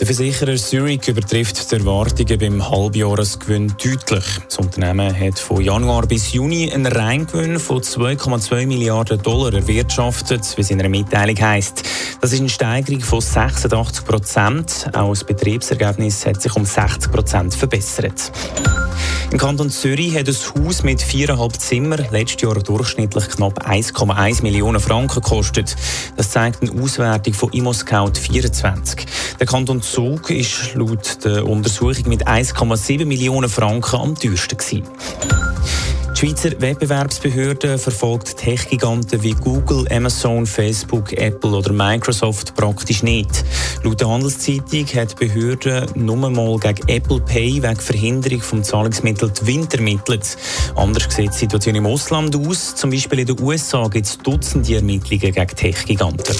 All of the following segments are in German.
Der Versicherer Zurich übertrifft die Erwartungen beim Halbjahresgewinn deutlich. Das Unternehmen hat von Januar bis Juni einen Reingewinn von 2,2 Milliarden Dollar erwirtschaftet, wie es in einer Mitteilung heisst. Das ist eine Steigerung von 86 Prozent. Auch das Betriebsergebnis hat sich um 60 Prozent verbessert. Im Kanton Zürich hat ein Haus mit viereinhalb Zimmern letztes Jahr durchschnittlich knapp 1,1 Millionen Franken gekostet. Das zeigt eine Auswertung von ImmoScout 24. Der Kanton Zug ist laut der Untersuchung mit 1,7 Millionen Franken am teuersten. Die Schweizer Wettbewerbsbehörde verfolgt Tech-Giganten wie Google, Amazon, Facebook, Apple oder Microsoft praktisch nicht. Laut der Handelszeitung hat die Behörde nur mal gegen Apple Pay wegen Verhinderung vom Zahlungsmittel Twint ermittelt. Anders sieht die Situation im Ausland aus. Zum Beispiel in den USA gibt es Dutzende Ermittlungen gegen Tech-Giganten.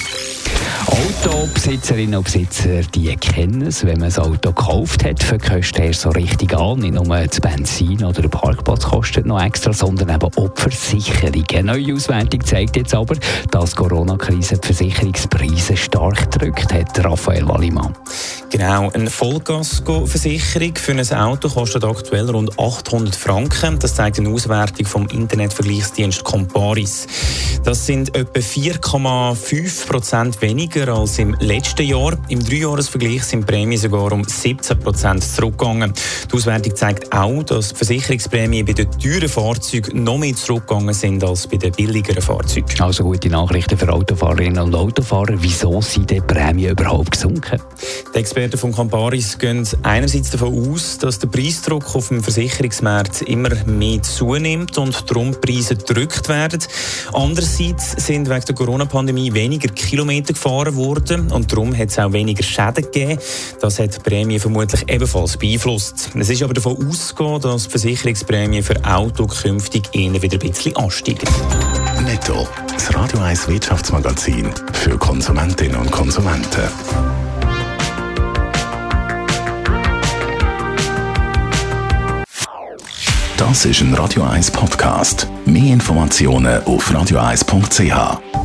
Autobesitzerinnen und Besitzer, die kennen es, wenn man ein Auto gekauft hat, verkostet er so richtig an. Nicht nur das Benzin oder der Parkplatz kostet noch extra, sondern eben auch die Versicherung. Eine neue Auswertung zeigt jetzt aber, dass die Corona-Krise die Versicherungspreise stark drückt, hat Raphael Wallimann. Genau, eine Vollkasko-Versicherung für ein Auto kostet aktuell rund 800 Franken. Das zeigt eine Auswertung vom Internetvergleichsdienst Comparis. Das sind etwa 4,5 Prozent weniger als im letzten Jahr. Im Dreijahresvergleich sind die Prämien sogar um 17 Prozent zurückgegangen. Die Auswertung zeigt auch, dass die Versicherungsprämien bei den teuren Fahrzeugen noch mehr zurückgegangen sind als bei den billigeren Fahrzeugen. Also gute Nachrichten für Autofahrerinnen und Autofahrer. Wieso sind die Prämien überhaupt gesunken? Die Experten von Camparis gehen einerseits davon aus, dass der Preisdruck auf dem Versicherungsmarkt immer mehr zunimmt und darum Preise gedrückt werden. Andererseits sind wegen der Corona-Pandemie weniger Kilometer gefahren worden und darum hat es auch weniger Schäden gegeben. Das hat die Prämie vermutlich ebenfalls beeinflusst. Es ist aber davon auszugehen, dass die Versicherungsprämie für Auto künftig eher wieder ein bisschen ansteigen. Netto. Das Radio 1 Wirtschaftsmagazin für Konsumentinnen und Konsumenten. Das ist ein Radio 1 Podcast. Mehr Informationen auf radio1.ch.